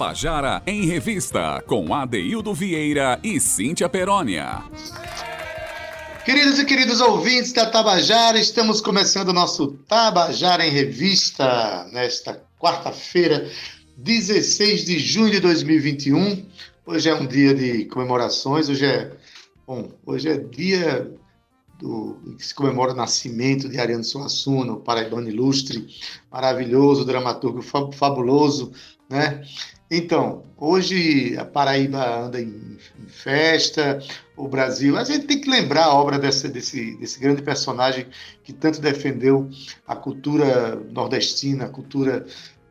Tabajara em Revista, com Adeildo Vieira e Cíntia Perónia. Queridos e queridos ouvintes da Tabajara, estamos começando o nosso Tabajara em Revista nesta quarta-feira, 16 de junho de 2021. Hoje é um dia de comemorações, hoje é, bom, hoje é dia do, que se comemora o nascimento de Ariano Suassuna, o paraibano ilustre, maravilhoso, dramaturgo fabuloso, né? Então, hoje a Paraíba anda em, em, festa, o Brasil. A gente tem que lembrar a obra desse, desse, grande personagem que tanto defendeu a cultura nordestina, a cultura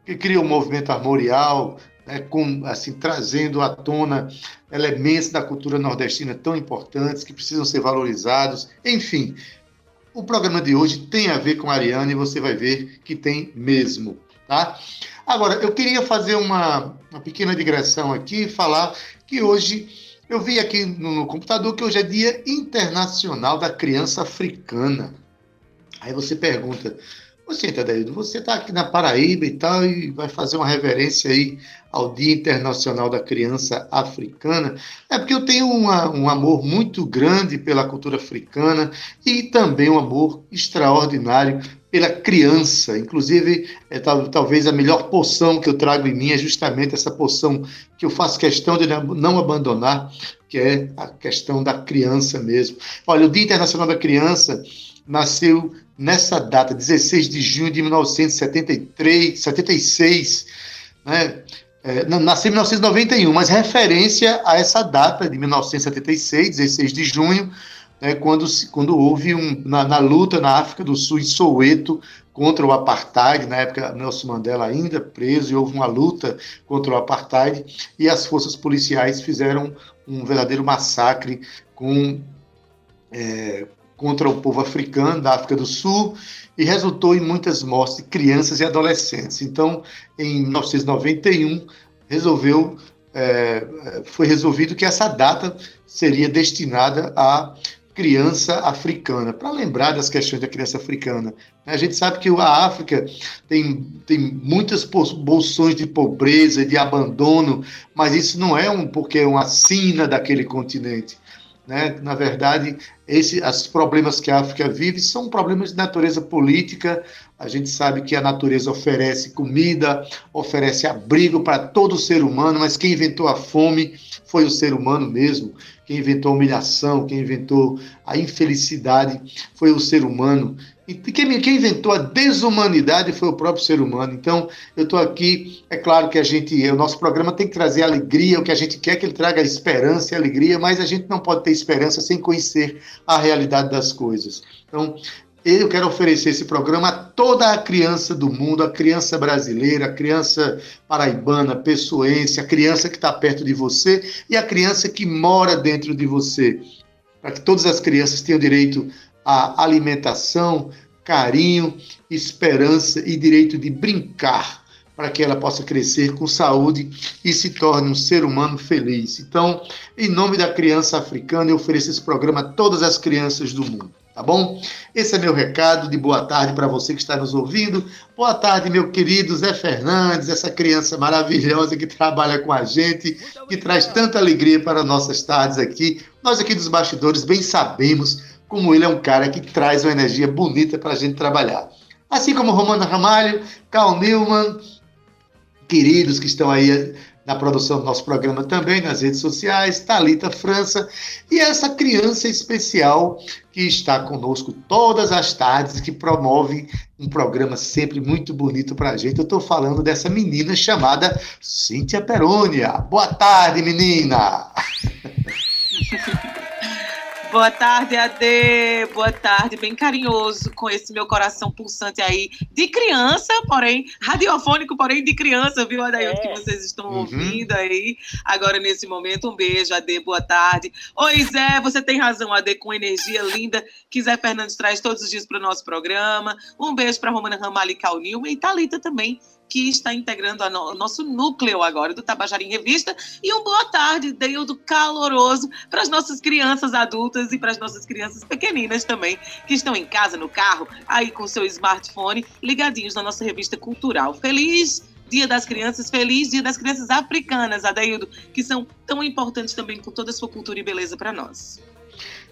que cria o movimento armorial, né, com, assim, trazendo à tona elementos da cultura nordestina tão importantes que precisam ser valorizados. Enfim, o programa de hoje tem a ver com a Ariane e você vai ver que tem mesmo. Tá? Agora, eu queria fazer uma, uma pequena digressão aqui e falar que hoje eu vi aqui no, no computador que hoje é Dia Internacional da Criança Africana. Aí você pergunta, você, Tadeudo, você está aqui na Paraíba e tal, e vai fazer uma reverência aí ao Dia Internacional da Criança Africana. É porque eu tenho uma, um amor muito grande pela cultura africana e também um amor extraordinário pela criança. Inclusive, é, tal, talvez a melhor poção que eu trago em mim é justamente essa poção que eu faço questão de não abandonar, que é a questão da criança mesmo. Olha, o Dia Internacional da Criança nasceu nessa data, 16 de junho de 1973, 76, né? É, nasceu em 1991, mas referência a essa data de 1976, 16 de junho, né, quando, quando houve um, na, na, luta na África do Sul, em Soweto, contra o apartheid, na época Nelson Mandela ainda preso, e houve uma luta contra o apartheid, e as forças policiais fizeram um verdadeiro massacre com, é, contra o povo africano da África do Sul, e resultou em muitas mortes de crianças e adolescentes. Então, em 1991, resolveu é, foi resolvido que essa data seria destinada a criança africana, para lembrar das questões da criança africana. A gente sabe que a África tem, tem muitas bolsões de pobreza, de abandono, mas isso não é um porque é uma sina daquele continente. Né? Na verdade, esse, os problemas que a África vive são problemas de natureza política. A gente sabe que a natureza oferece comida, oferece abrigo para todo ser humano, mas quem inventou a fome foi o ser humano mesmo quem inventou a humilhação, quem inventou a infelicidade foi o ser humano. E quem, quem inventou a desumanidade foi o próprio ser humano. Então, eu estou aqui, é claro que a gente, o nosso programa tem que trazer alegria, o que a gente quer que ele traga esperança e alegria, mas a gente não pode ter esperança sem conhecer a realidade das coisas. Então, eu quero oferecer esse programa a toda a criança do mundo, a criança brasileira, a criança paraibana, pessoense, a criança que está perto de você e a criança que mora dentro de você. Para que todas as crianças tenham direito à alimentação, carinho, esperança e direito de brincar, para que ela possa crescer com saúde e se torne um ser humano feliz. Então, em nome da criança africana, eu ofereço esse programa a todas as crianças do mundo tá bom? Esse é meu recado de boa tarde para você que está nos ouvindo. Boa tarde, meu querido Zé Fernandes, essa criança maravilhosa que trabalha com a gente, que traz tanta alegria para nossas tardes aqui. Nós aqui dos bastidores bem sabemos como ele é um cara que traz uma energia bonita para a gente trabalhar. Assim como Romana Ramalho, Carl Newman, queridos que estão aí na produção do nosso programa também, nas redes sociais, Talita França, e essa criança especial que está conosco todas as tardes que promove um programa sempre muito bonito para a gente. Eu estou falando dessa menina chamada Cíntia Perônia. Boa tarde, menina! Boa tarde, Ade. Boa tarde, bem carinhoso com esse meu coração pulsante aí de criança, porém radiofônico, porém de criança, viu, Adailton, é. que vocês estão uhum. ouvindo aí agora nesse momento. Um beijo, Ade. Boa tarde. Oi, Zé, você tem razão, Ade, com energia linda que Zé Fernandes traz todos os dias para o nosso programa. Um beijo para Romana Ramali Calnil e Talita também, que está integrando o nosso núcleo agora do Tabajara em Revista. E um boa tarde, Deildo caloroso, para as nossas crianças adultas e para as nossas crianças pequeninas também, que estão em casa, no carro, aí com seu smartphone, ligadinhos na nossa revista cultural. Feliz Dia das Crianças, feliz Dia das Crianças Africanas, Adaildo, que são tão importantes também com toda a sua cultura e beleza para nós.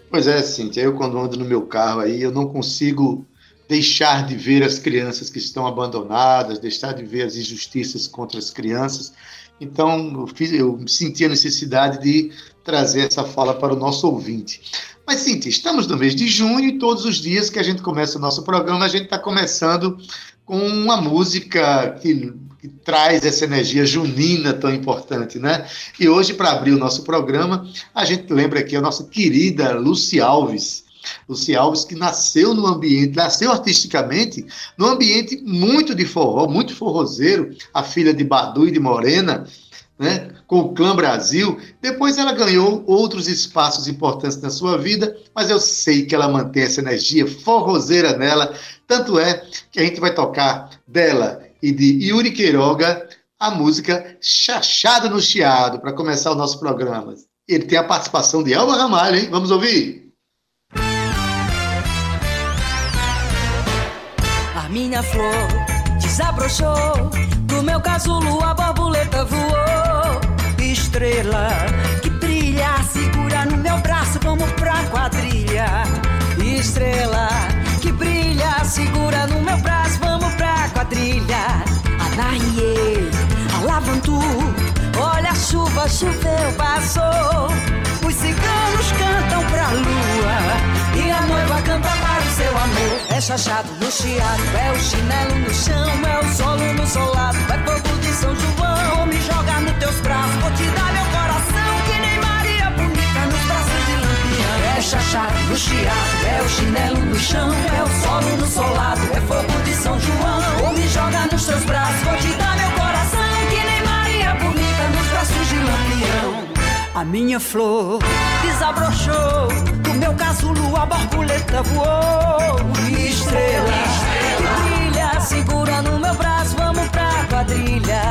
Pois é, Cíntia, eu quando ando no meu carro aí, eu não consigo deixar de ver as crianças que estão abandonadas, deixar de ver as injustiças contra as crianças. Então, eu, fiz, eu senti a necessidade de trazer essa fala para o nosso ouvinte. Mas, Cíntia, estamos no mês de junho e todos os dias que a gente começa o nosso programa, a gente está começando com uma música que, que, traz essa energia junina tão importante, né? E hoje, para abrir o nosso programa, a gente lembra aqui a nossa querida Luci Alves. Luci Alves, que nasceu no ambiente, nasceu artisticamente, no ambiente muito de forró, muito forrozeiro, a filha de Badu e de Morena, né, com o Clã Brasil. Depois ela ganhou outros espaços importantes na sua vida, mas eu sei que ela mantém essa energia forrozeira nela. Tanto é que a gente vai tocar dela e de Yuri Queiroga a música Chachada no Chiado, para começar o nosso programa. Ele tem a participação de Elba Ramalho, hein? Vamos ouvir? Minha flor desabrochou, do meu casulo a borboleta voou. Estrela que brilha, segura no meu braço, vamos pra quadrilha. Estrela que brilha, segura no meu braço, vamos pra quadrilha. Anaie, alavantu, olha a chuva, choveu, passou. Os ciganos cantam pra lua e a noiva canta para o seu amor. É chachado no chiado, é o chinelo no chão, é o solo no solado, é fogo de São João. Me joga nos teus braços, vou te dar meu coração que nem Maria bonita nos braços de lampião. É chachado no chiado, é o chinelo no chão, é o solo no solado, é fogo de São João. Me joga nos teus braços, vou te dar meu A minha flor desabrochou, do meu casulo a borboleta voou. Estrela, que brilha, segura no meu braço, vamos pra quadrilha.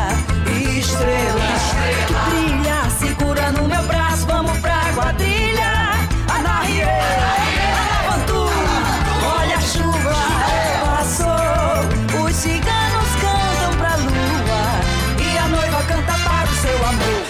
Estrela, que brilha, segura no meu braço, vamos pra quadrilha. Anarie, alavantu,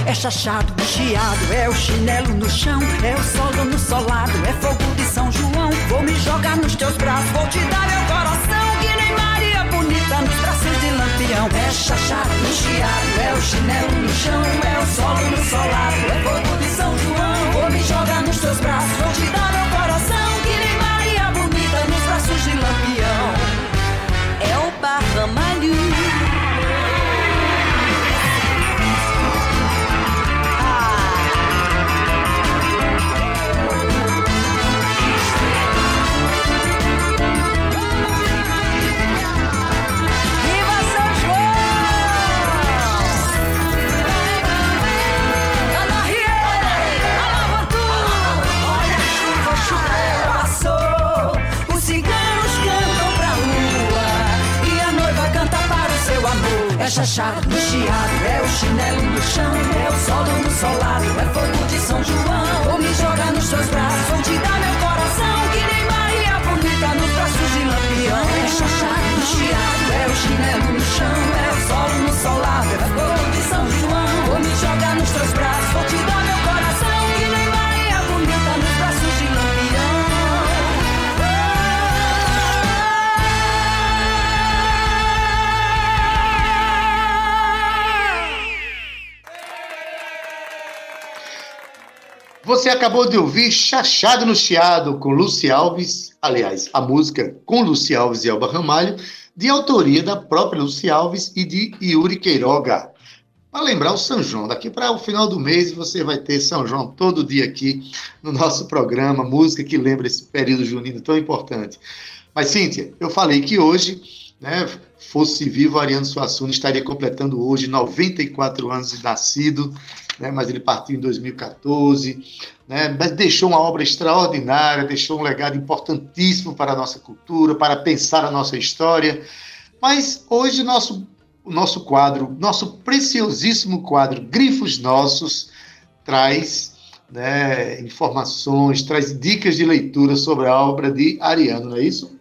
É chachado, chiado, é o chinelo no chão, é o solo no solado, é fogo de São João. Vou me jogar nos teus braços, vou te dar meu coração, que nem Maria bonita nos braços de lampião. É chachado, chiado, é o chinelo no chão, é o solo no solado, é no chiado, é o chinelo no chão, é o solo no solado, é fogo de São João. Vou me jogar nos seus braços, vou te dar meu coração, que nem Maria bonita nos braços de lampião. É no chiado, é o chinelo no chão, é o solo no solado, é fogo de São João. Vou me jogar nos teus braços, Você acabou de ouvir Chachado no Chiado com Luci Alves, aliás, a música com Luci Alves e Elba Ramalho, de autoria da própria Luci Alves e de Yuri Queiroga. Para lembrar o São João, daqui para o final do mês você vai ter São João todo dia aqui no nosso programa, música que lembra esse período junino tão importante. Mas, Cíntia, eu falei que hoje, né, fosse vivo, Ariano Suassuna estaria completando hoje 94 anos de nascido, né, mas ele partiu em 2014, né, mas deixou uma obra extraordinária, deixou um legado importantíssimo para a nossa cultura, para pensar a nossa história. Mas hoje nosso, o nosso quadro, nosso preciosíssimo quadro Grifos Nossos, traz né, informações, traz dicas de leitura sobre a obra de Ariano, não é isso?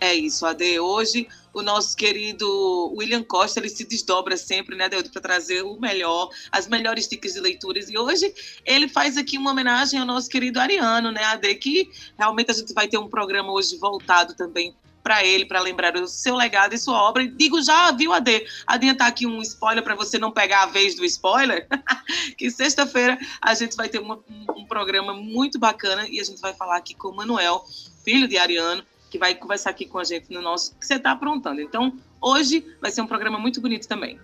É isso, Ade. Hoje o nosso querido William Costa ele se desdobra sempre, né, Deus, para trazer o melhor, as melhores dicas de leituras. E hoje ele faz aqui uma homenagem ao nosso querido Ariano, né, Ade, que realmente a gente vai ter um programa hoje voltado também para ele, para lembrar o seu legado e sua obra. E digo já, viu, Ade? Adiantar aqui um spoiler para você não pegar a vez do spoiler, que sexta-feira a gente vai ter uma, um programa muito bacana e a gente vai falar aqui com o Manuel, filho de Ariano, que vai conversar aqui com a gente no nosso que você está aprontando. Então, hoje vai ser um programa muito bonito também.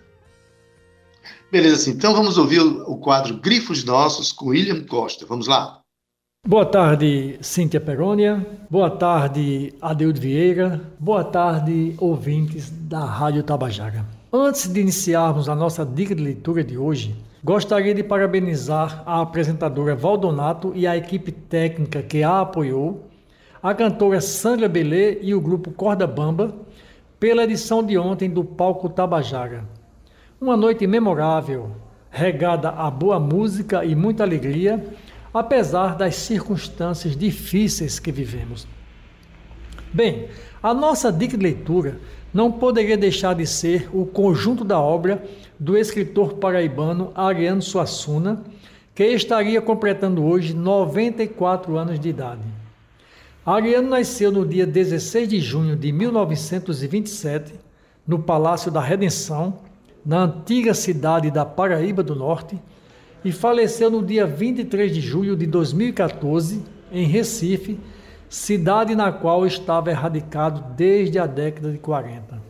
Beleza, assim, então vamos ouvir o quadro Grifos Nossos com William Costa. Vamos lá. Boa tarde, Cíntia Perônia. Boa tarde, Adeudo Vieira. Boa tarde, ouvintes da Rádio Tabajara. Antes de iniciarmos a nossa dica de leitura de hoje, gostaria de parabenizar a apresentadora Valdonato e a equipe técnica que a apoiou a cantora Sandra Belê e o grupo Corda Bamba pela edição de ontem do Palco Tabajara. Uma noite memorável, regada a boa música e muita alegria, apesar das circunstâncias difíceis que vivemos. Bem, a nossa dica de leitura não poderia deixar de ser o conjunto da obra do escritor paraibano Ariano Suassuna, que estaria completando hoje 94 anos de idade. Ariano nasceu no dia 16 de junho de 1927, no Palácio da Redenção, na antiga cidade da Paraíba do Norte, e faleceu no dia 23 de julho de 2014, em Recife, cidade na qual estava erradicado desde a década de 40.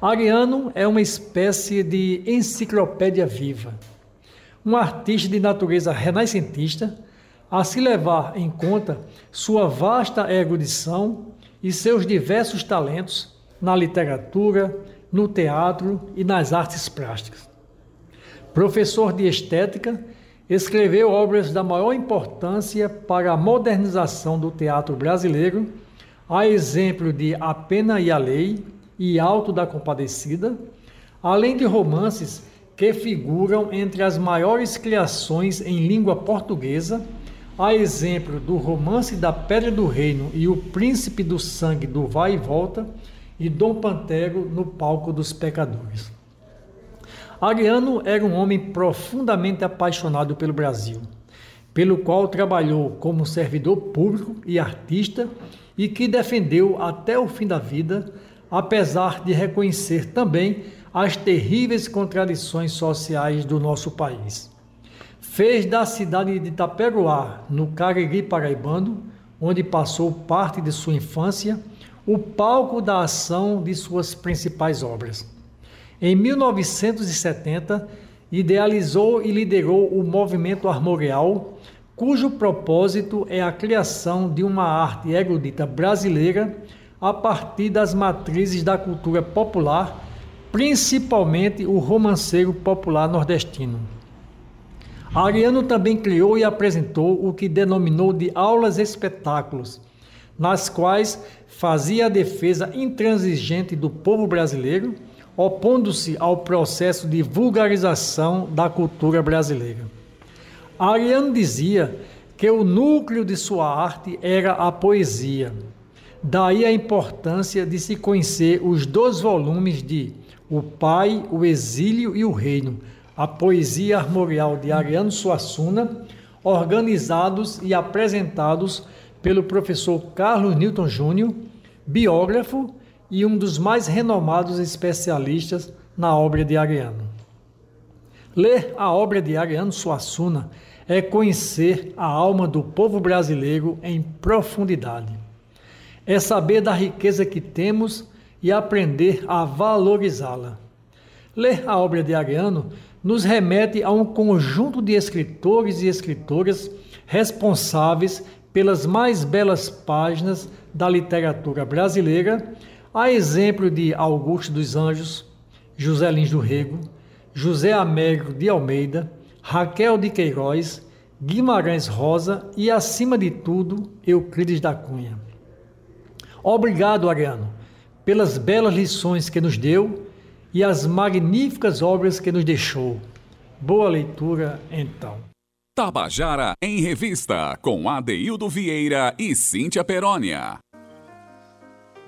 Ariano é uma espécie de enciclopédia viva, um artista de natureza renascentista a se levar em conta sua vasta erudição e seus diversos talentos na literatura, no teatro e nas artes plásticas. Professor de estética, escreveu obras da maior importância para a modernização do teatro brasileiro, a exemplo de A Pena e a Lei e Alto da Compadecida, além de romances que figuram entre as maiores criações em língua portuguesa a exemplo do romance da Pedra do Reino e o Príncipe do Sangue do Vai e Volta e Dom Pantero no palco dos pecadores. Ariano era um homem profundamente apaixonado pelo Brasil, pelo qual trabalhou como servidor público e artista e que defendeu até o fim da vida, apesar de reconhecer também as terríveis contradições sociais do nosso país fez da cidade de Itaperuá, no Cariri paraibano, onde passou parte de sua infância, o palco da ação de suas principais obras. Em 1970, idealizou e liderou o movimento armorial, cujo propósito é a criação de uma arte erudita brasileira a partir das matrizes da cultura popular, principalmente o romanceiro popular nordestino. Ariano também criou e apresentou o que denominou de aulas espetáculos, nas quais fazia a defesa intransigente do povo brasileiro, opondo-se ao processo de vulgarização da cultura brasileira. Ariano dizia que o núcleo de sua arte era a poesia. Daí a importância de se conhecer os dois volumes de O Pai, o Exílio e o Reino, a poesia armorial de Ariano Suassuna, organizados e apresentados pelo professor Carlos Newton Júnior, biógrafo e um dos mais renomados especialistas na obra de Ariano. Ler a obra de Ariano Suassuna é conhecer a alma do povo brasileiro em profundidade. É saber da riqueza que temos e aprender a valorizá-la. Ler a obra de Ariano nos remete a um conjunto de escritores e escritoras responsáveis pelas mais belas páginas da literatura brasileira, a exemplo de Augusto dos Anjos, José Lins do Rego, José Américo de Almeida, Raquel de Queiroz, Guimarães Rosa e, acima de tudo, Euclides da Cunha. Obrigado, Ariano, pelas belas lições que nos deu e as magníficas obras que nos deixou. Boa leitura, então. Tabajara em Revista, com Adeildo Vieira e Cíntia Perónia.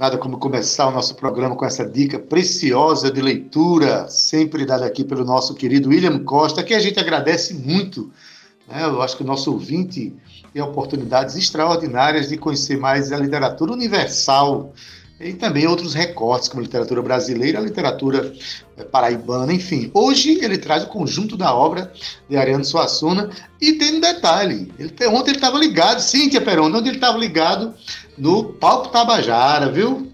Nada como começar o nosso programa com essa dica preciosa de leitura, sempre dada aqui pelo nosso querido William Costa, que a gente agradece muito. Né? Eu acho que o nosso ouvinte tem oportunidades extraordinárias de conhecer mais a literatura universal e também outros recortes, como literatura brasileira, literatura eh, paraibana, enfim. Hoje ele traz o conjunto da obra de Ariano Suassuna e tem um detalhe. Ele, ontem ele estava ligado, Cíntia Perona, onde ele estava ligado no Palco Tabajara, viu?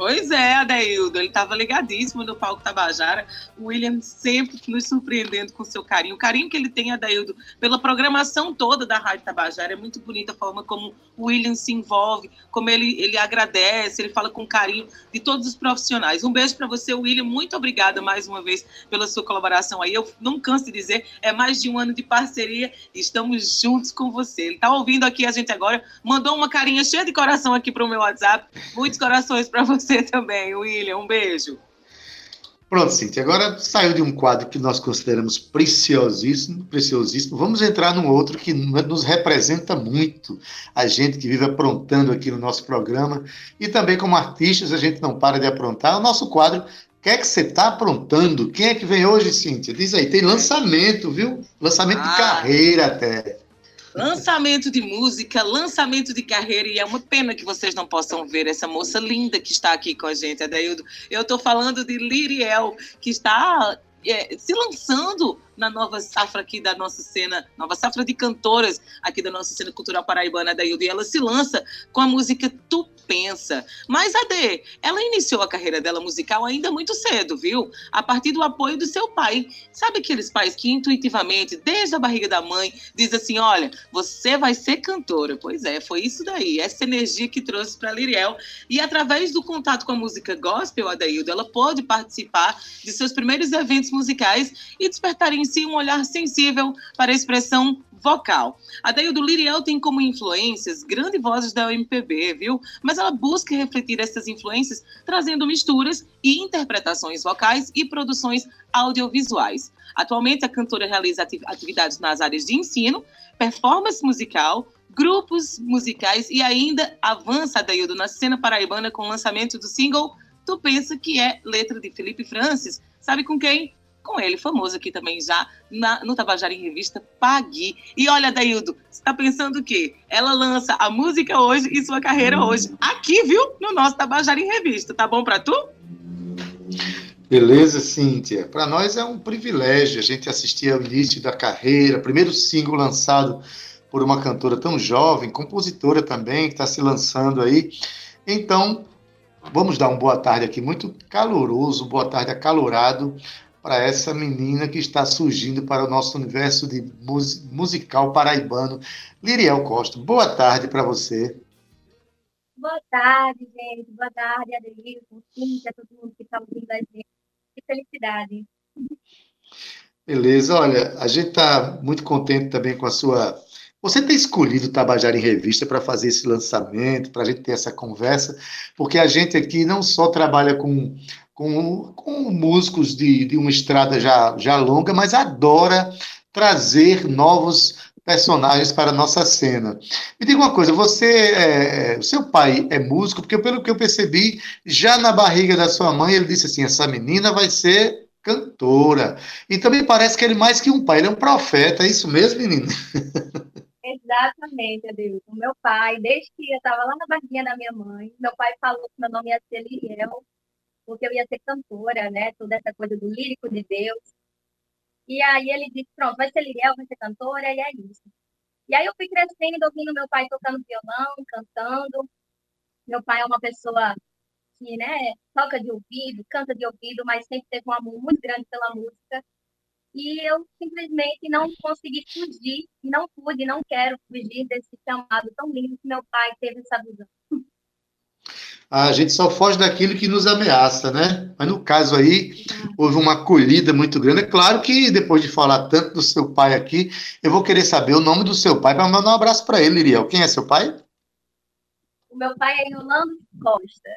Pois é, Adeildo, ele estava ligadíssimo no palco Tabajara. O William sempre nos surpreendendo com seu carinho. O carinho que ele tem, Adeildo, pela programação toda da Rádio Tabajara. É muito bonita a forma como o William se envolve, como ele, ele agradece, ele fala com carinho de todos os profissionais. Um beijo para você, William. Muito obrigada mais uma vez pela sua colaboração aí. Eu não canso de dizer, é mais de um ano de parceria e estamos juntos com você. Ele está ouvindo aqui a gente agora, mandou uma carinha cheia de coração aqui para o meu WhatsApp. Muitos corações para você você também, William. Um beijo. Pronto, Cintia. Agora saiu de um quadro que nós consideramos preciosíssimo, preciosíssimo. Vamos entrar num outro que nos representa muito. A gente que vive aprontando aqui no nosso programa. E também, como artistas, a gente não para de aprontar. O nosso quadro o que é que você está aprontando? Quem é que vem hoje, Cíntia? Diz aí, tem lançamento, viu? Lançamento ah. de carreira até. Lançamento de música, lançamento de carreira, e é uma pena que vocês não possam ver essa moça linda que está aqui com a gente, Adaildo. Eu estou falando de Liriel, que está é, se lançando na nova safra aqui da nossa cena, nova safra de cantoras aqui da nossa cena cultural paraibana da Ildo. E ela se lança com a música Tu Pensa. Mas a D, ela iniciou a carreira dela musical ainda muito cedo, viu? A partir do apoio do seu pai. Sabe aqueles pais que intuitivamente, desde a barriga da mãe, diz assim: olha, você vai ser cantora. Pois é, foi isso daí, essa energia que trouxe para Liriel. E através do contato com a música gospel, Adaildo, ela pôde participar de seus primeiros eventos musicais e despertar em si um olhar sensível para a expressão vocal. A do Liriel tem como influências grandes vozes da MPB, viu? Mas ela busca refletir essas influências trazendo misturas e interpretações vocais e produções audiovisuais. Atualmente, a cantora realiza atividades nas áreas de ensino, performance musical, grupos musicais e ainda avança a Daildo na cena paraibana com o lançamento do single Tu Pensa Que É Letra de Felipe Francis. Sabe com quem? Com ele, famoso aqui também já na, no Tabajara em Revista, Pague. E olha, Daildo, você está pensando o quê? Ela lança a música hoje e sua carreira hoje, aqui, viu? No nosso Tabajara em Revista. Tá bom para tu? Beleza, Cíntia. Para nós é um privilégio a gente assistir ao início da carreira, primeiro single lançado por uma cantora tão jovem, compositora também, que está se lançando aí. Então, vamos dar uma boa tarde aqui, muito caloroso, boa tarde acalorado para essa menina que está surgindo para o nosso universo de mus musical paraibano, Liriel Costa. Boa tarde para você. Boa tarde, gente. Boa tarde, Adelilson, Cíntia, todo mundo que está ouvindo a gente. Que felicidade. Beleza, olha, a gente está muito contente também com a sua. Você ter escolhido o Tabajara em Revista para fazer esse lançamento, para a gente ter essa conversa, porque a gente aqui não só trabalha com com, com músicos de, de uma estrada já, já longa, mas adora trazer novos personagens para a nossa cena. Me diga uma coisa, você, é, é, seu pai é músico? Porque pelo que eu percebi, já na barriga da sua mãe, ele disse assim, essa menina vai ser cantora. E também parece que ele mais que um pai, ele é um profeta, é isso mesmo, menina? Exatamente, Adeilton. Meu pai, desde que eu estava lá na barriguinha da minha mãe, meu pai falou que meu nome ia ser porque eu ia ser cantora, né? Toda essa coisa do lírico de Deus. E aí ele disse, pronto, vai ser Liriel, vai ser cantora, e é isso. E aí eu fui crescendo, ouvindo meu pai tocando violão, cantando. Meu pai é uma pessoa que, né, toca de ouvido, canta de ouvido, mas sempre teve um amor muito grande pela música. E eu simplesmente não consegui fugir, não pude, não quero fugir desse chamado tão lindo que meu pai teve essa visão a gente só foge daquilo que nos ameaça, né? Mas no caso aí, houve uma acolhida muito grande. É claro que depois de falar tanto do seu pai aqui, eu vou querer saber o nome do seu pai para mandar um abraço para ele, Iriel. Quem é seu pai? O meu pai é Yolando Costa.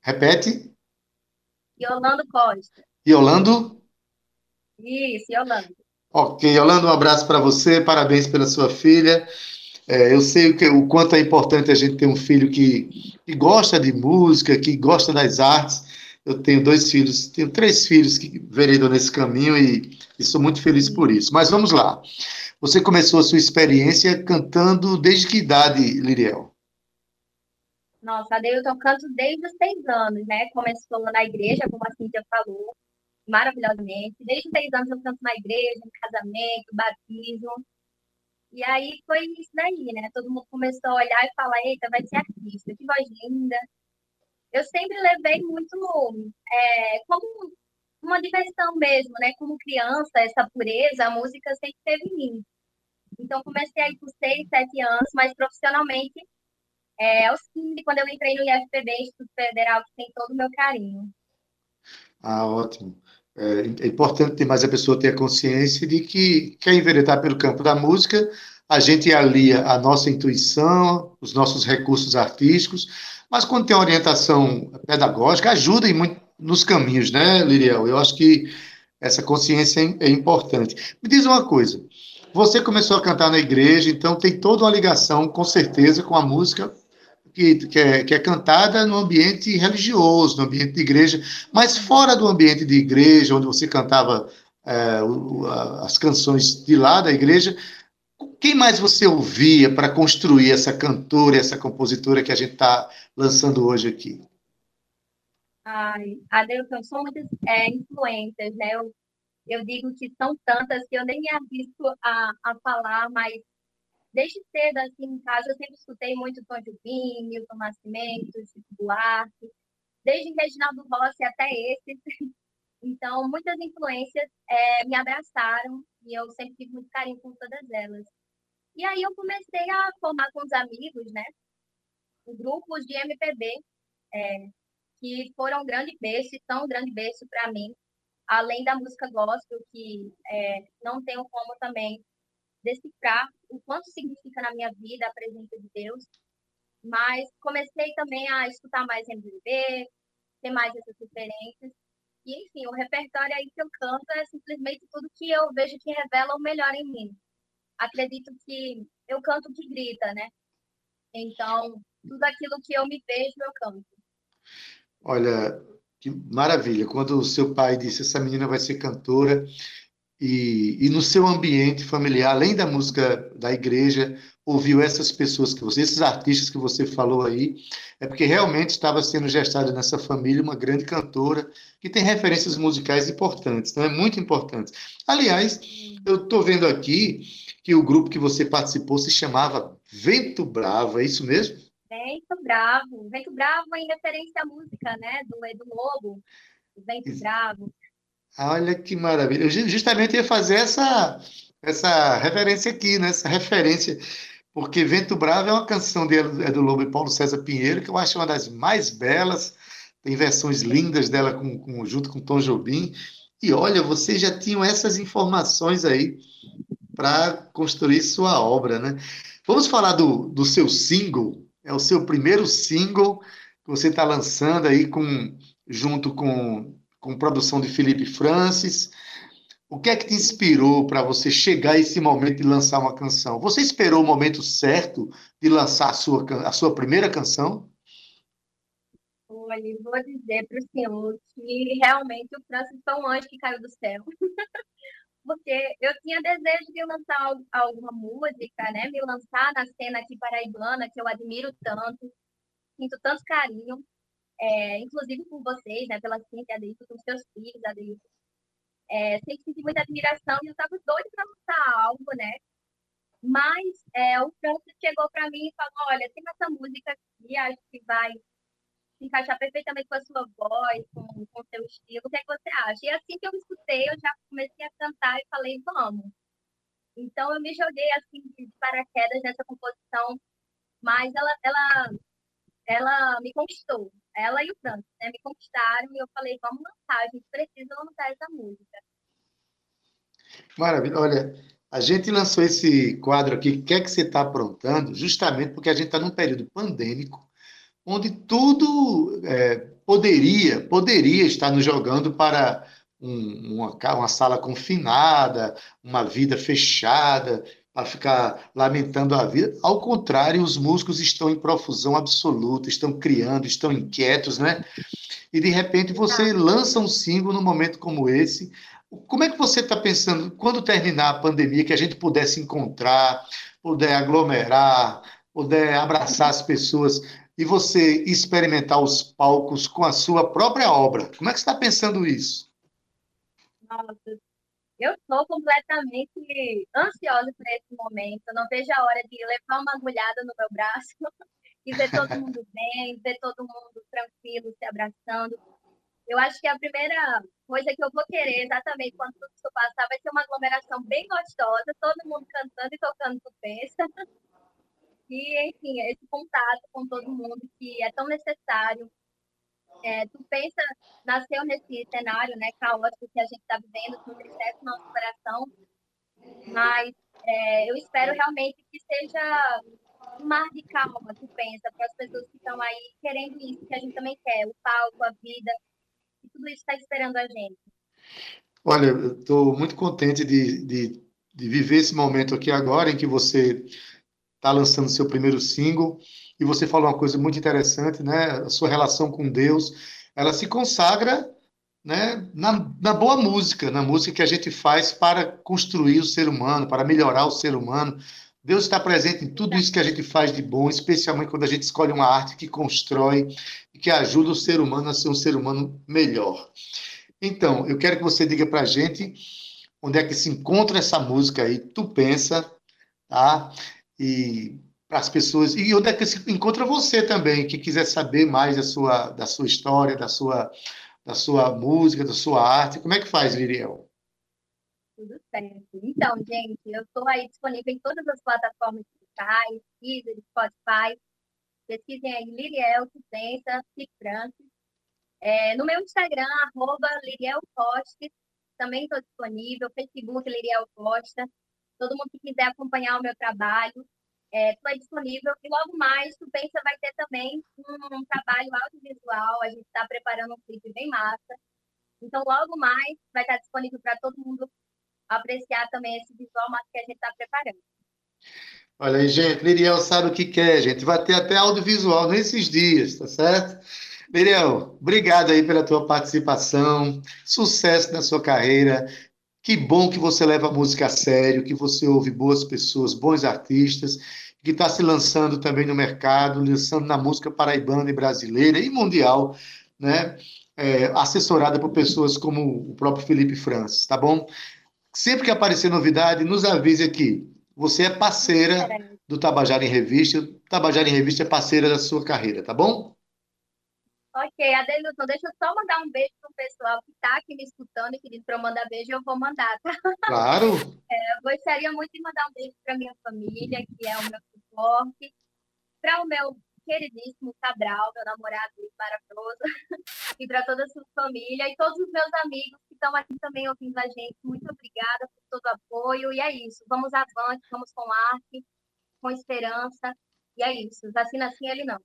Repete. Yolando Costa. Yolando? Isso, Yolando. Ok, Yolando, um abraço para você, parabéns pela sua filha. É, eu sei o, que, o quanto é importante a gente ter um filho que, que gosta de música, que gosta das artes. Eu tenho dois filhos, tenho três filhos que veredam nesse caminho e, e sou muito feliz por isso. Mas vamos lá. Você começou a sua experiência cantando desde que idade, Liriel? Nossa, eu canto desde os seis anos, né? Começou na igreja, como a Cíntia falou, maravilhosamente. Desde os seis anos eu canto na igreja, no casamento, batismo. E aí foi isso daí, né? Todo mundo começou a olhar e falar, eita, vai ser artista, que voz linda. Eu sempre levei muito é, como uma diversão mesmo, né? Como criança, essa pureza, a música sempre teve em mim. Então, comecei aí com seis, sete anos, mas profissionalmente, é, aos 15, quando eu entrei no IFPB, Instituto Federal, que tem todo o meu carinho. Ah, ótimo. É, é importante demais a pessoa ter a consciência de que quer enveredar pelo campo da música, a gente alia a nossa intuição, os nossos recursos artísticos, mas quando tem orientação pedagógica, ajuda muito, nos caminhos, né, Liriel? Eu acho que essa consciência é, é importante. Me diz uma coisa, você começou a cantar na igreja, então tem toda uma ligação, com certeza, com a música que, que, é, que é cantada no ambiente religioso, no ambiente de igreja, mas fora do ambiente de igreja, onde você cantava é, as canções de lá da igreja, quem mais você ouvia para construir essa cantora, essa compositora que a gente está lançando hoje aqui? Ai, Adelson, são muitas é, influências, né? Eu, eu digo que são tantas que eu nem me arrisco a, a falar, mas desde cedo, assim, em casa, eu sempre escutei muito Tom Jobim, Milton Nascimento, Chico Buarque, desde Reginaldo Rossi até esses. Então, muitas influências é, me abraçaram e eu sempre tive muito carinho com todas elas. E aí eu comecei a formar com os amigos, né? Grupos de MPB, é, que foram um grande berço, são um grande berço para mim, além da música gospel, que é, não tenho como também decifrar o quanto significa na minha vida a presença de Deus, mas comecei também a escutar mais MPB, ter mais essas referências, e enfim, o repertório aí que eu canto é simplesmente tudo que eu vejo que revela o melhor em mim. Acredito que eu canto que grita, né? Então, tudo aquilo que eu me vejo, eu canto. Olha, que maravilha. Quando o seu pai disse essa menina vai ser cantora, e, e no seu ambiente familiar, além da música da igreja, ouviu essas pessoas que você, esses artistas que você falou aí, é porque realmente estava sendo gestada nessa família uma grande cantora que tem referências musicais importantes, não é muito importantes. Aliás, eu estou vendo aqui que o grupo que você participou se chamava Vento Bravo, é isso mesmo? Vento Bravo, Vento Bravo em referência à música, né, do Edu Lobo, Vento. Bravo. Olha que maravilha. Eu justamente ia fazer essa, essa referência aqui, né? essa referência, porque Vento Bravo é uma canção de Edu Lobo e Paulo César Pinheiro, que eu acho uma das mais belas, tem versões lindas dela com, com, junto com Tom Jobim. E olha, vocês já tinham essas informações aí para construir sua obra, né? Vamos falar do, do seu single, é o seu primeiro single que você está lançando aí com, junto com com produção de Felipe Francis. O que é que te inspirou para você chegar a esse momento de lançar uma canção? Você esperou o momento certo de lançar a sua, a sua primeira canção? Olha, vou dizer para o senhor que realmente o Francis foi um anjo que caiu do céu. Porque eu tinha desejo de lançar alguma música, né? Me lançar na cena aqui paraibana, que eu admiro tanto, sinto tanto carinho é, inclusive por vocês, né, pela Cíntia Adeilton, com seus filhos, Adeilton. É, sempre senti muita admiração e eu estava doido para lançar algo, né? Mas é, o Francis chegou para mim e falou: Olha, tem essa música aqui, acho que vai se encaixar perfeitamente com a sua voz, com, com o seu estilo. O que é que você acha? E assim que eu escutei, eu já comecei a cantar e falei: Vamos. Então eu me joguei assim de paraquedas nessa composição, mas ela, ela, ela me conquistou ela e o Francis, né, me conquistaram e eu falei, vamos lançar, a gente precisa lançar essa música. Maravilha. Olha, a gente lançou esse quadro aqui, O que é que você está aprontando, justamente porque a gente está num período pandêmico, onde tudo é, poderia, poderia estar nos jogando para um, uma, uma sala confinada, uma vida fechada, para ficar lamentando a vida. Ao contrário, os músicos estão em profusão absoluta, estão criando, estão inquietos, né? E de repente você lança um single num momento como esse. Como é que você está pensando, quando terminar a pandemia, que a gente pudesse encontrar, puder aglomerar, puder abraçar as pessoas e você experimentar os palcos com a sua própria obra? Como é que você está pensando isso? Nossa, eu estou completamente ansiosa por esse momento. Não vejo a hora de levar uma agulhada no meu braço e ver todo mundo bem, ver todo mundo tranquilo, se abraçando. Eu acho que a primeira coisa que eu vou querer, exatamente quando tudo isso passar, vai ser uma aglomeração bem gostosa, todo mundo cantando e tocando com festa. E, enfim, esse contato com todo mundo que é tão necessário é, tu pensa, nasceu nesse cenário né, caótico que a gente está vivendo, com tristeza no nosso coração, mas é, eu espero realmente que seja um mar de calma, tu pensa, para as pessoas que estão aí querendo isso, que a gente também quer, o palco, a vida, e tudo isso está esperando a gente. Olha, eu estou muito contente de, de, de viver esse momento aqui agora, em que você está lançando seu primeiro single, e você falou uma coisa muito interessante, né? A sua relação com Deus, ela se consagra né, na, na, boa música, na música que a gente faz para construir o ser humano, para melhorar o ser humano. Deus está presente em tudo isso que a gente faz de bom, especialmente quando a gente escolhe uma arte que constrói e que ajuda o ser humano a ser um ser humano melhor. Então, eu quero que você diga para a gente onde é que se encontra essa música aí, Tu Pensa, tá? E para as pessoas. E onde é que se encontra você também, que quiser saber mais da sua, da sua história, da sua, da sua música, da sua arte. Como é que faz, Liriel? Tudo certo. Então, gente, eu estou aí disponível em todas as plataformas digitais, Deezer, Spotify. Pesquisem aí Liriel, que pensa, Francis. É, no meu Instagram, arroba Liriel Costa, também estou disponível, Facebook Liriel Costa. Todo mundo que quiser acompanhar o meu trabalho, estou é, disponível. E logo mais, tu pensa vai ter também um, um trabalho audiovisual. A gente está preparando um clipe bem massa. Então, logo mais, vai estar disponível para todo mundo apreciar também esse visual massa que a gente está preparando. Olha aí, gente, Liriel sabe o que quer, gente. Vai ter até audiovisual nesses dias, tá certo? Liriel, obrigado aí pela tua participação. Sucesso na sua carreira. Que bom que você leva a música a sério, que você ouve boas pessoas, bons artistas que está se lançando também no mercado, lançando na música paraibana e brasileira e mundial, né? É, assessorada por pessoas como o próprio Felipe Francis, tá bom? Sempre que aparecer novidade, nos avise aqui. Você é parceira do Tabajara em Revista, o Tabajara em Revista é parceira da sua carreira, tá bom? Ok, Adelilton, deixa eu só mandar um beijo para o pessoal que está aqui me escutando e que para eu mandar beijo, eu vou mandar, tá? Claro! É, eu gostaria muito de mandar um beijo para minha família, que é o meu suporte, para o meu queridíssimo Cabral, meu namorado maravilhoso, e para toda a sua família e todos os meus amigos que estão aqui também ouvindo a gente. Muito obrigada por todo o apoio. E é isso, vamos avante, vamos com arte, com esperança. E é isso, assim assim ele não.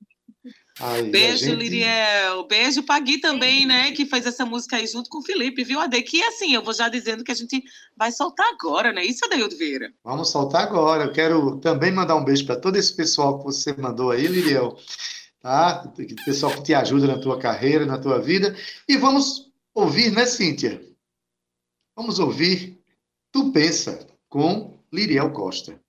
Ai, Beijo, gente... Liriel. Beijo para Gui também, né? Que fez essa música aí junto com o Felipe, viu, Ade? Que assim, eu vou já dizendo que a gente vai soltar agora, né? Isso, Adeildo Vieira. Vamos soltar agora. Eu quero também mandar um beijo para todo esse pessoal que você mandou aí, Liriel. Tá? Pessoal que te ajuda na tua carreira, na tua vida. E vamos ouvir, né, Cíntia? Vamos ouvir Tu Pensa, com Liriel Costa.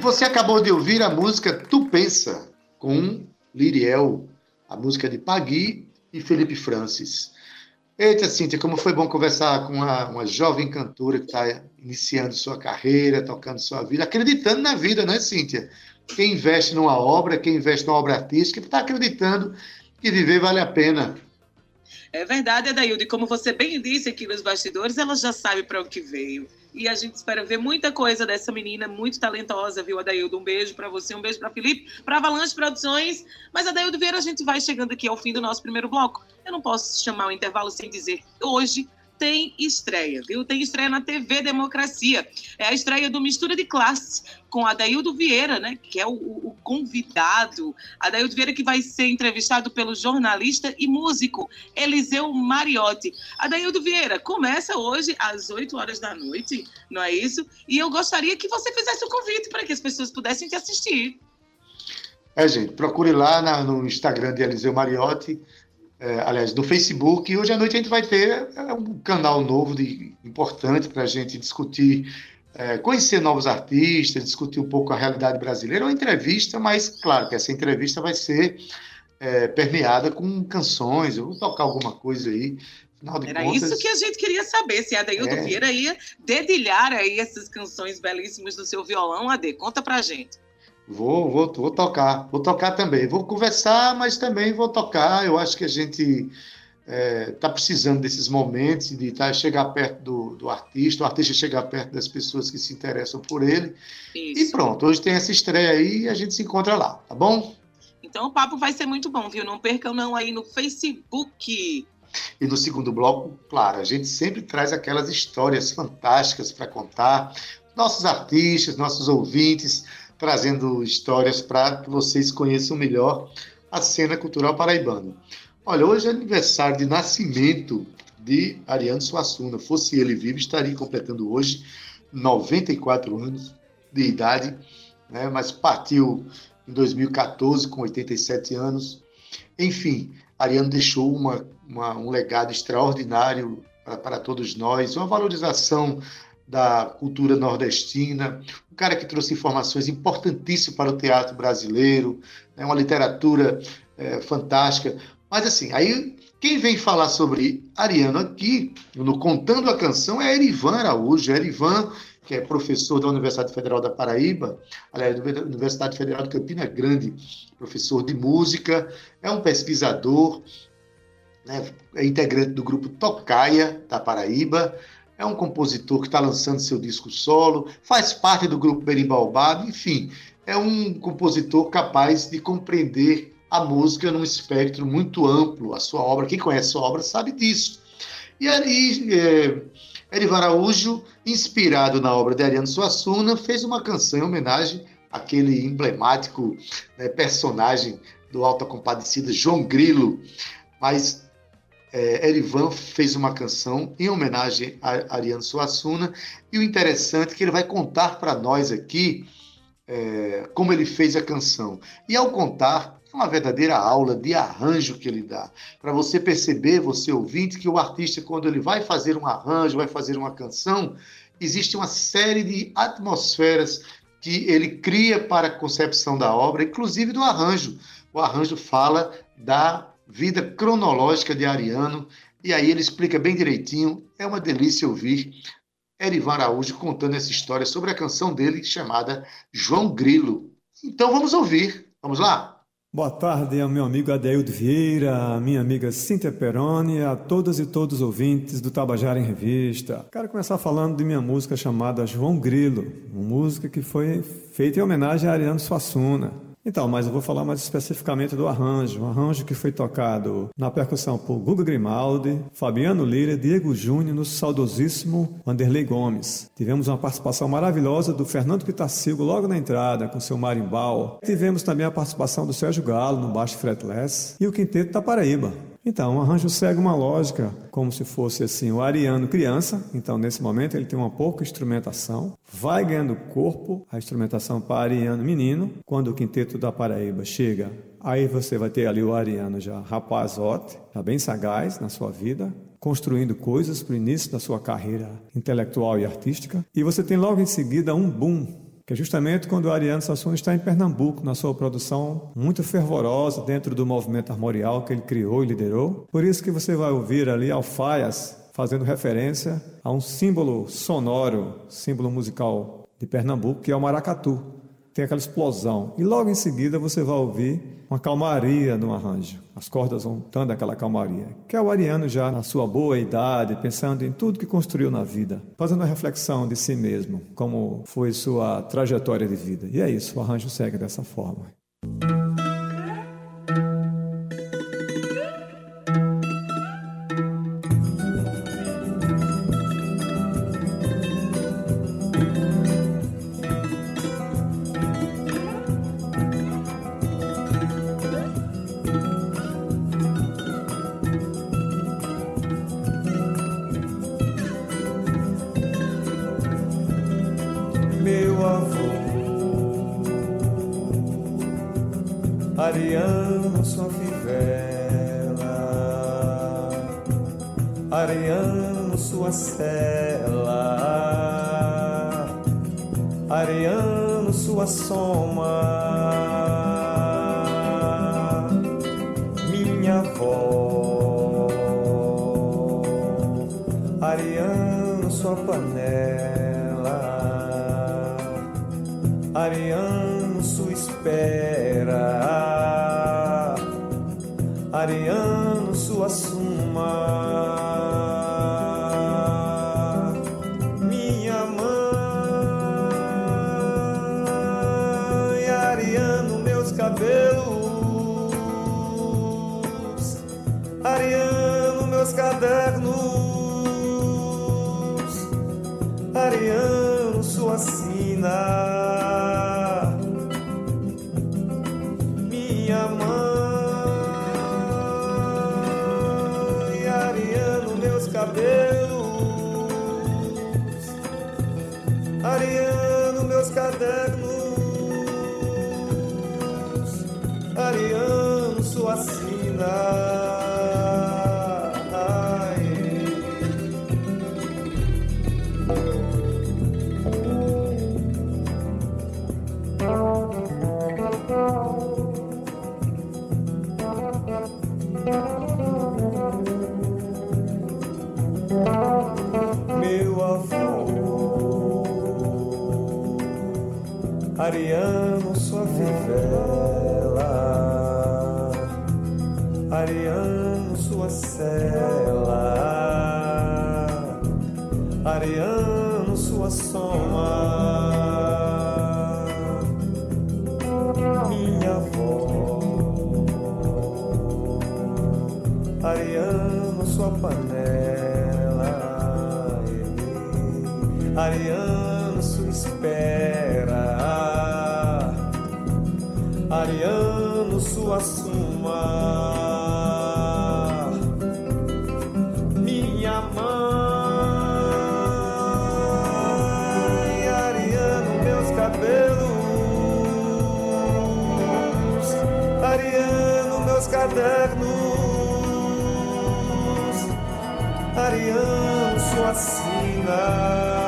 Você acabou de ouvir a música Tu Pensa, com Liriel, a música de Pagui e Felipe Francis. Eita, Cíntia, como foi bom conversar com uma, uma jovem cantora que está iniciando sua carreira, tocando sua vida, acreditando na vida, né, Cíntia? Quem investe numa obra, quem investe numa obra artística, está acreditando que viver vale a pena. É verdade, Adaildo, e como você bem disse aqui nos bastidores, ela já sabe para o que veio. E a gente espera ver muita coisa dessa menina muito talentosa, viu, Adaildo? Um beijo para você, um beijo para Felipe, para Avalanche Produções. Mas, Adaildo Vieira, a gente vai chegando aqui ao fim do nosso primeiro bloco. Eu não posso chamar o intervalo sem dizer hoje tem estreia, viu? Tem estreia na TV Democracia. É a estreia do Mistura de Classe com Adaildo Vieira, né? Que é o, o convidado. Adaildo Vieira que vai ser entrevistado pelo jornalista e músico Eliseu Mariotti. Adaildo Vieira, começa hoje às 8 horas da noite, não é isso? E eu gostaria que você fizesse o um convite para que as pessoas pudessem te assistir. É, gente, procure lá no Instagram de Eliseu Mariotti, é, aliás, do Facebook. E hoje à noite a gente vai ter é, um canal novo de, importante para a gente discutir, é, conhecer novos artistas, discutir um pouco a realidade brasileira. É uma entrevista, mas claro que essa entrevista vai ser é, permeada com canções. Eu vou tocar alguma coisa aí. Era contas, isso que a gente queria saber, se a Adaildo é... Vieira ia dedilhar aí essas canções belíssimas do seu violão, Ade. Conta pra gente. Vou, vou, vou tocar, vou tocar também. Vou conversar, mas também vou tocar. Eu acho que a gente está é, tá precisando desses momentos de tá, chegar perto do, do, artista, o artista chegar perto das pessoas que se interessam por ele. Isso. E pronto, hoje tem essa estreia aí e a gente se encontra lá, tá bom? Então o papo vai ser muito bom, viu? Não percam não aí no Facebook. E no segundo bloco, claro, a gente sempre traz aquelas histórias fantásticas para contar. Nossos artistas, nossos ouvintes trazendo histórias para que vocês conheçam melhor a cena cultural paraibana. Olha, hoje é aniversário de nascimento de Ariano Suassuna. Fosse ele vivo, estaria completando hoje 94 anos de idade, né? mas partiu em 2014 com 87 anos. Enfim, Ariano deixou uma, uma, um legado extraordinário para, para todos nós, uma valorização da cultura nordestina, um cara que trouxe informações importantíssimas para o teatro brasileiro, né, uma literatura é, fantástica. Mas assim, aí quem vem falar sobre Ariano aqui, no Contando a Canção, é Erivan Araújo. Erivan, que é professor da Universidade Federal da Paraíba, aliás, da Universidade Federal de Campina Grande, professor de música, é um pesquisador, né, é integrante do grupo Tocaia, da Paraíba, é um compositor que está lançando seu disco solo, faz parte do grupo Berimbaubado, enfim, é um compositor capaz de compreender a música num espectro muito amplo. A sua obra, quem conhece a sua obra sabe disso. E aí, é, Erivan Araújo, inspirado na obra de Ariano Suassuna, fez uma canção em homenagem àquele emblemático né, personagem do Alta Compadecida, João Grilo. Mas é, Erivan fez uma canção em homenagem a Ariano Suassuna, e o interessante é que ele vai contar para nós aqui é, como ele fez a canção. E ao contar, é uma verdadeira aula de arranjo que ele dá, para você perceber, você ouvinte, que o artista, quando ele vai fazer um arranjo, vai fazer uma canção, existe uma série de atmosferas que ele cria para a concepção da obra, inclusive do arranjo. O arranjo fala da vida cronológica de Ariano, e aí ele explica bem direitinho. É uma delícia ouvir Erivan Araújo contando essa história sobre a canção dele chamada João Grilo. Então vamos ouvir. Vamos lá? Boa tarde ao meu amigo Adeildo Vieira, a minha amiga Cíntia Peroni, a todas e todos os ouvintes do Tabajara em Revista. Quero começar falando de minha música chamada João Grilo, uma música que foi feita em homenagem a Ariano Suassuna. Então, mas eu vou falar mais especificamente do arranjo. Um arranjo que foi tocado na percussão por Guga Grimaldi, Fabiano Lira, Diego Júnior, no saudosíssimo Vanderlei Gomes. Tivemos uma participação maravilhosa do Fernando Pitacilgo logo na entrada, com seu marimbal. Tivemos também a participação do Sérgio Galo no baixo fretless e o Quinteto da Paraíba. Então, o arranjo segue uma lógica, como se fosse assim, o ariano criança, então nesse momento ele tem uma pouca instrumentação, vai ganhando corpo a instrumentação para ariano menino, quando o quinteto da Paraíba chega, aí você vai ter ali o ariano já rapazote, já bem sagaz na sua vida, construindo coisas para o início da sua carreira intelectual e artística, e você tem logo em seguida um boom que é justamente quando o Ariano Suassuna está em Pernambuco, na sua produção muito fervorosa dentro do movimento armorial que ele criou e liderou. Por isso que você vai ouvir ali alfaias fazendo referência a um símbolo sonoro, símbolo musical de Pernambuco, que é o maracatu. Tem aquela explosão. E logo em seguida você vai ouvir uma calmaria no arranjo. As cordas vão dando aquela calmaria. Que é o Ariano já na sua boa idade, pensando em tudo que construiu na vida, fazendo uma reflexão de si mesmo, como foi sua trajetória de vida. E é isso, o arranjo segue dessa forma. Yeah. Ariano, meus cadernos, Ariano, sua sina.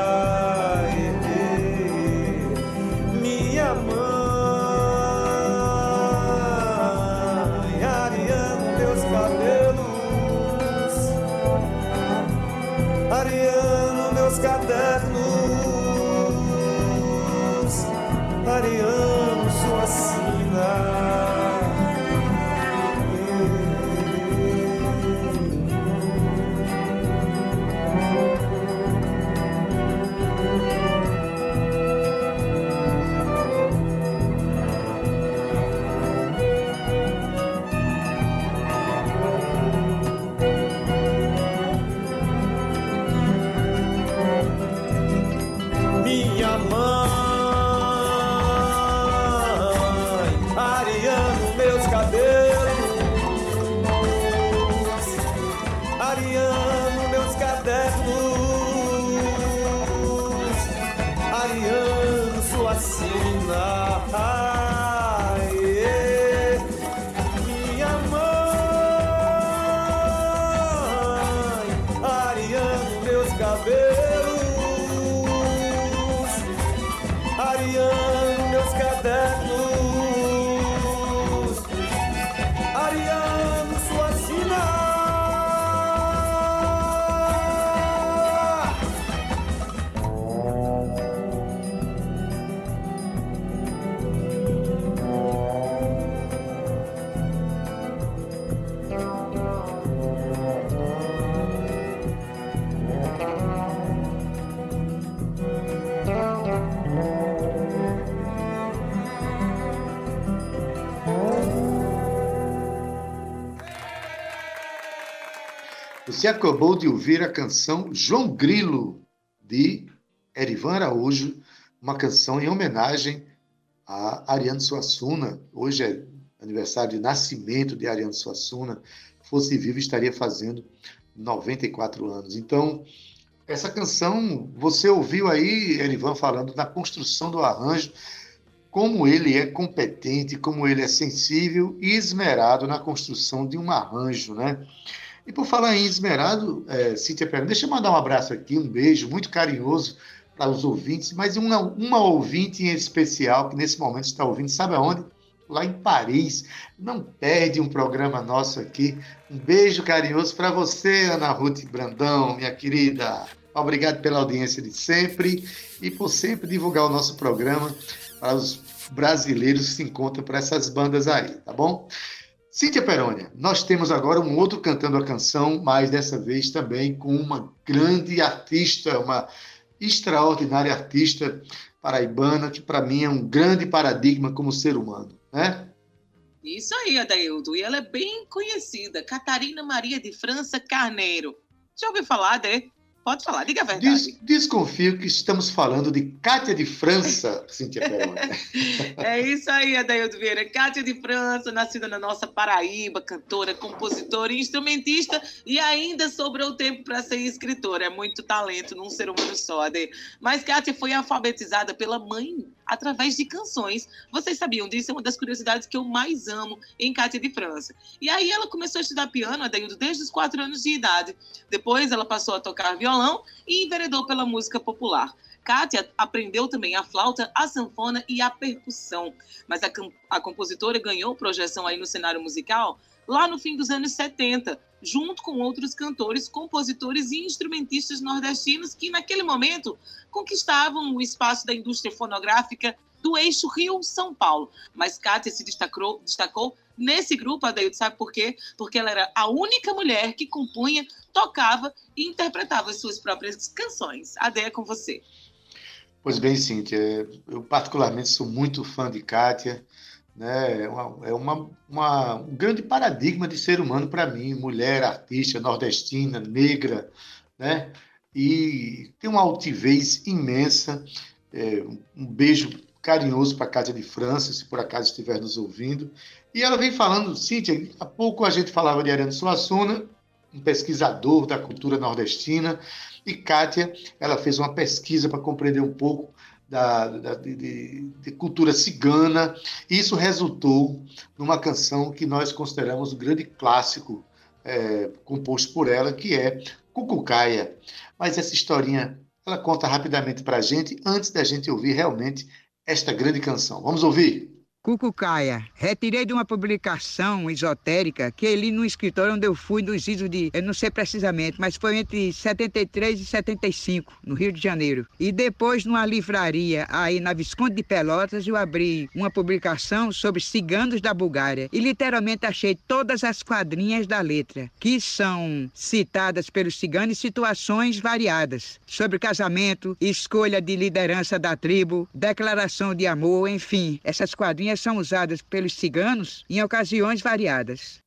Você acabou de ouvir a canção João Grilo, de Erivan Araújo, uma canção em homenagem a Ariano Suassuna. Hoje é aniversário de nascimento de Ariano Suassuna. Fosse vivo, estaria fazendo 94 anos. Então, essa canção, você ouviu aí Erivan falando da construção do arranjo, como ele é competente, como ele é sensível e esmerado na construção de um arranjo, né? E por falar em esmerado, é, Cíntia Pera, deixa eu mandar um abraço aqui, um beijo muito carinhoso para os ouvintes, mas uma, uma ouvinte em especial que nesse momento está ouvindo, sabe aonde? Lá em Paris. Não perde um programa nosso aqui. Um beijo carinhoso para você, Ana Ruth Brandão, minha querida. Obrigado pela audiência de sempre e por sempre divulgar o nosso programa para os brasileiros que se encontram para essas bandas aí, tá bom? Cíntia Perônia, nós temos agora um outro cantando a canção, mas dessa vez também com uma grande artista, uma extraordinária artista paraibana, que para mim é um grande paradigma como ser humano, né? Isso aí, Adaildo. E ela é bem conhecida, Catarina Maria de França Carneiro. Já ouviu falar, né? Pode falar, diga a verdade. Des, desconfio que estamos falando de Cátia de França, Cintia é isso aí, Adaildo Vieira. Cátia de França, nascida na nossa Paraíba, cantora, compositora e instrumentista, e ainda sobrou tempo para ser escritora. É muito talento num ser humano só, Ade. Mas Cátia foi alfabetizada pela mãe através de canções. Vocês sabiam disso? É uma das curiosidades que eu mais amo em Cátia de França. E aí ela começou a estudar piano, Adaildo, desde os quatro anos de idade. Depois ela passou a tocar violão e enveredou pela música popular. Kátia aprendeu também a flauta, a sanfona e a percussão. Mas a, a compositora ganhou projeção aí no cenário musical lá no fim dos anos 70, junto com outros cantores, compositores e instrumentistas nordestinos que, naquele momento, conquistavam o espaço da indústria fonográfica do eixo Rio-São Paulo. Mas Kátia se destacou, destacou nesse grupo, Adaildo, sabe por quê? Porque ela era a única mulher que compunha, tocava e interpretava as suas próprias canções. Ade é com você. Pois bem, Cíntia, eu particularmente sou muito fã de Kátia né? É, uma, é uma, uma, um grande paradigma de ser humano para mim, mulher, artista, nordestina, negra, né? E tem uma altivez imensa. É, um beijo carinhoso para a Cátia de França, se por acaso estiver nos ouvindo. E ela vem falando, Cíntia, há pouco a gente falava de Ariano Suassuna, um pesquisador da cultura nordestina, e Kátia, ela fez uma pesquisa para compreender um pouco da, da de, de, cultura cigana. Isso resultou numa canção que nós consideramos um grande clássico é, composto por ela, que é Cucucaia. Mas essa historinha, ela conta rapidamente para a gente, antes da gente ouvir realmente esta grande canção. Vamos ouvir? Cucucaia. Retirei de uma publicação esotérica que li no escritório onde eu fui nos idos de, eu não sei precisamente, mas foi entre 73 e 75, no Rio de Janeiro. E depois, numa livraria aí na Visconde de Pelotas, eu abri uma publicação sobre ciganos da Bulgária. E literalmente achei todas as quadrinhas da letra, que são citadas pelos ciganos em situações variadas, sobre casamento, escolha de liderança da tribo, declaração de amor, enfim, essas quadrinhas são usadas pelos ciganos em ocasiões variadas.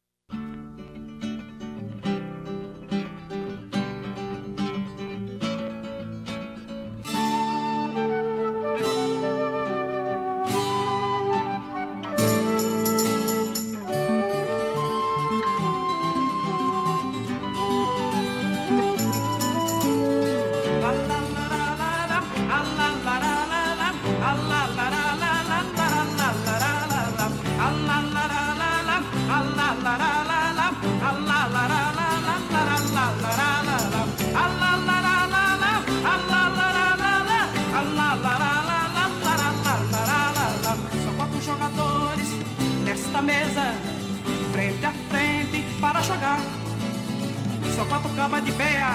Só quatro cabas de beia.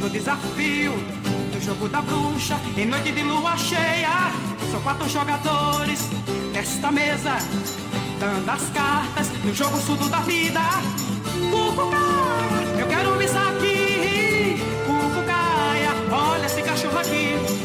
No desafio do jogo da bruxa, em noite de lua cheia. São quatro jogadores nesta mesa, dando as cartas no jogo surdo da vida. Cucucaia, eu quero isso aqui. Cucucaia, olha esse cachorro aqui.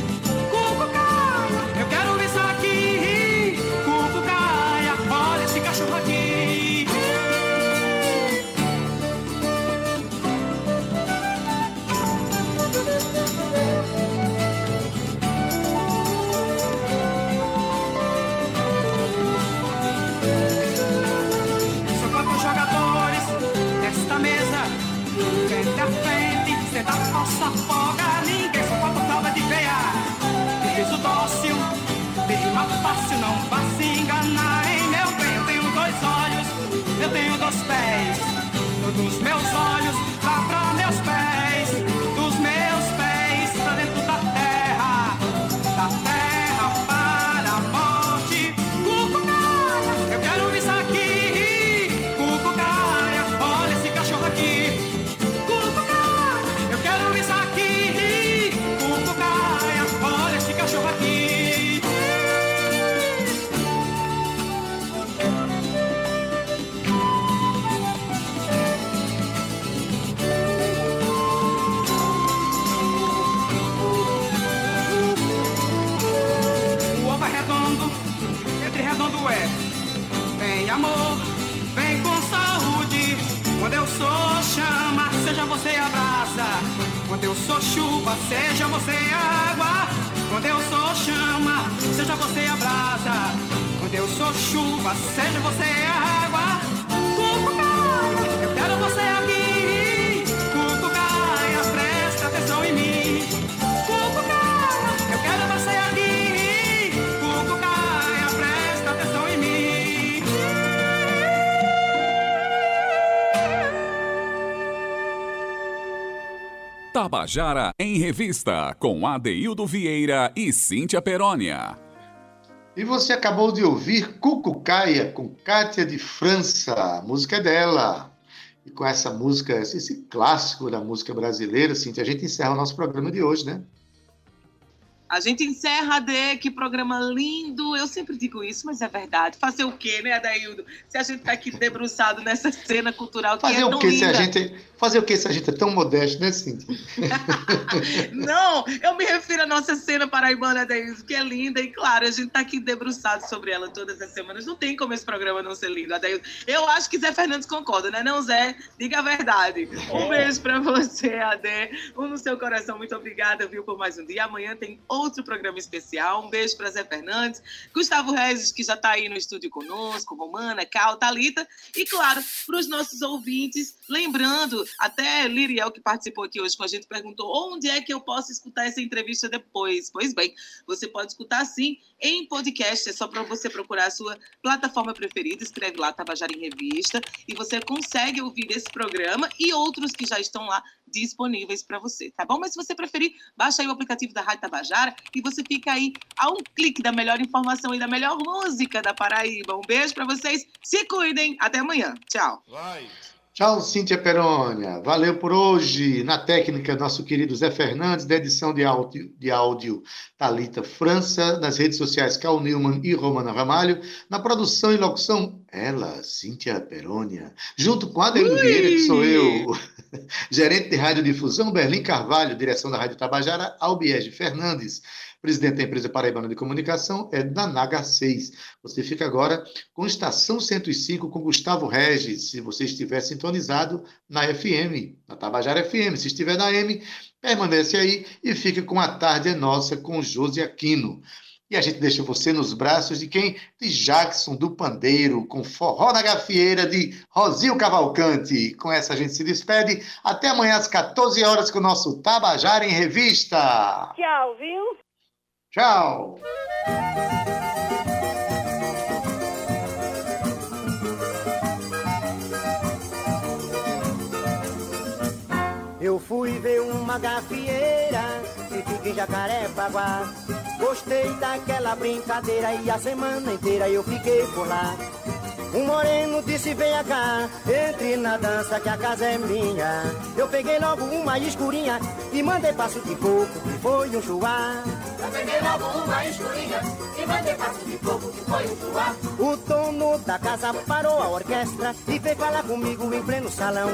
Tabajara em Revista, com Adeildo Vieira e Cíntia Perónia. E você acabou de ouvir Cucucaia com Cátia de França, a música é dela. E com essa música, esse clássico da música brasileira, Cíntia, a gente encerra o nosso programa de hoje, né? A gente encerra, Adê, que programa lindo. Eu sempre digo isso, mas é verdade. Fazer o quê, né, Adaildo? Se a gente tá aqui debruçado nessa cena cultural que Fazer é o quê se a gente fazer o quê se a gente é tão modesto, né, Cíntia? Não, eu me refiro à nossa cena paraibana, Adaildo, que é linda. E claro, a gente tá aqui debruçado sobre ela todas as semanas. Não tem como esse programa não ser lindo, Adaildo. Eu acho que Zé Fernandes concorda, né? Não, Zé? Diga a verdade. Um beijo pra você, Adê. Um no seu coração. Muito obrigada, viu, por mais um dia. Amanhã tem outro programa especial. Um beijo pra Zé Fernandes. Gustavo Regis, que já tá aí no estúdio conosco. Romana, Cal, Thalita. E, claro, pros nossos ouvintes, lembrando, até Liriel, que participou aqui hoje com a gente, perguntou onde é que eu posso escutar essa entrevista depois. Pois bem, você pode escutar sim em podcast. É só para você procurar a sua plataforma preferida, escreve lá Tabajara em Revista e você consegue ouvir esse programa e outros que já estão lá disponíveis para você, tá bom? Mas se você preferir, baixa aí o aplicativo da Rádio Tabajara e você fica aí a um clique da melhor informação e da melhor música da Paraíba. Um beijo para vocês, se cuidem, até amanhã. Tchau. Tchau, Cíntia Perônia. Valeu por hoje. Na técnica, nosso querido Zé Fernandes, da edição de áudio, de áudio Thalita França, nas redes sociais Cal Newman e Romana Ramalho, na produção e locução, ela, Cíntia Perônia, junto com Adelio Vieira, que sou eu, gerente de radiodifusão, Berlim Carvalho, direção da Rádio Tabajara, Albiege Fernandes, presidente da empresa Paraibana de Comunicação, é da Naga 6. Você fica agora com Estação 105 com Gustavo Regis, se você estiver sintonizado na FM, na Tabajara FM. Se estiver na M, permanece aí e fica com A Tarde é Nossa com Josi Aquino. E a gente deixa você nos braços de quem? De Jackson do Pandeiro, com Forró na Gafieira de Rosil Cavalcante. Com essa a gente se despede. Até amanhã às 14 horas com o nosso Tabajara em Revista. Tchau, viu? Tchau! Eu fui ver uma gafieira que fica em Jacarepaguá. Gostei daquela brincadeira e a semana inteira eu fiquei por lá. Um moreno disse venha cá, entre na dança que a casa é minha. Eu peguei logo uma escurinha e mandei passo de coco que foi um chuá. Logo uma escurinha e mandei passo de coco que foi chuá. O dono da casa parou a orquestra e veio falar comigo em pleno salão.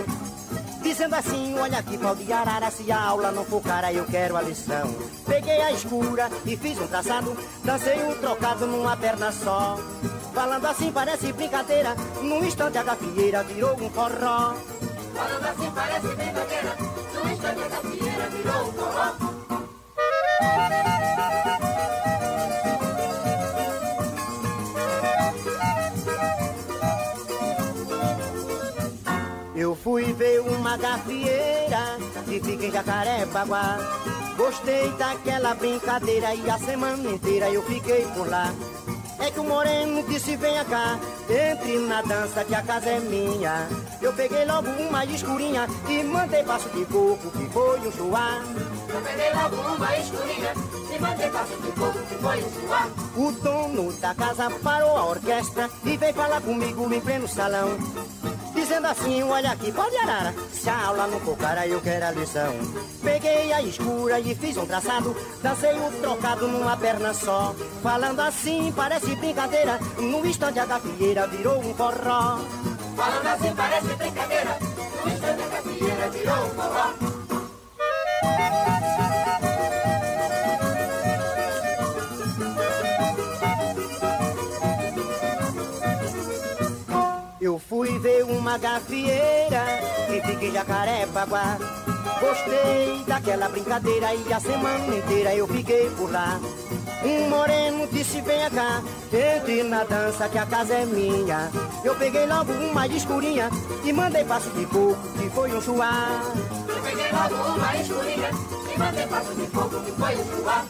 Dizendo assim, olha aqui, pau de arara, se a aula não for cara, eu quero a lição. Peguei a escura e fiz um traçado, dancei um trocado numa perna só. Falando assim parece brincadeira, num instante a gafieira virou um forró. Falando assim parece brincadeira, num instante a gafieira gafieira que fica em Jacarepaguá. Gostei daquela brincadeira e a semana inteira eu fiquei por lá. É que o moreno disse venha cá, entre na dança que a casa é minha. Eu peguei logo uma escurinha e mandei passo de coco que foi um chuá. Eu peguei logo uma escurinha e mandei passo de coco que foi um chuá. O dono da casa parou a orquestra e veio falar comigo em pleno salão. Dizendo assim, olha aqui, pode arara Se a aula não for cara, eu quero a lição. Peguei a escura e fiz um traçado Dancei o trocado numa perna só. Falando assim, parece brincadeira No instante a gafieira virou um forró. Falando assim, parece brincadeira No instante a gafieira virou um forró gafieira que fica em Jacarepaguá. Gostei daquela brincadeira e a semana inteira eu fiquei por lá. Um moreno disse venha cá, entre na dança que a casa é minha. Eu peguei logo uma escurinha e mandei passo de coco que foi um chuá. Eu peguei logo uma escurinha e mandei passo de coco que foi um chuá.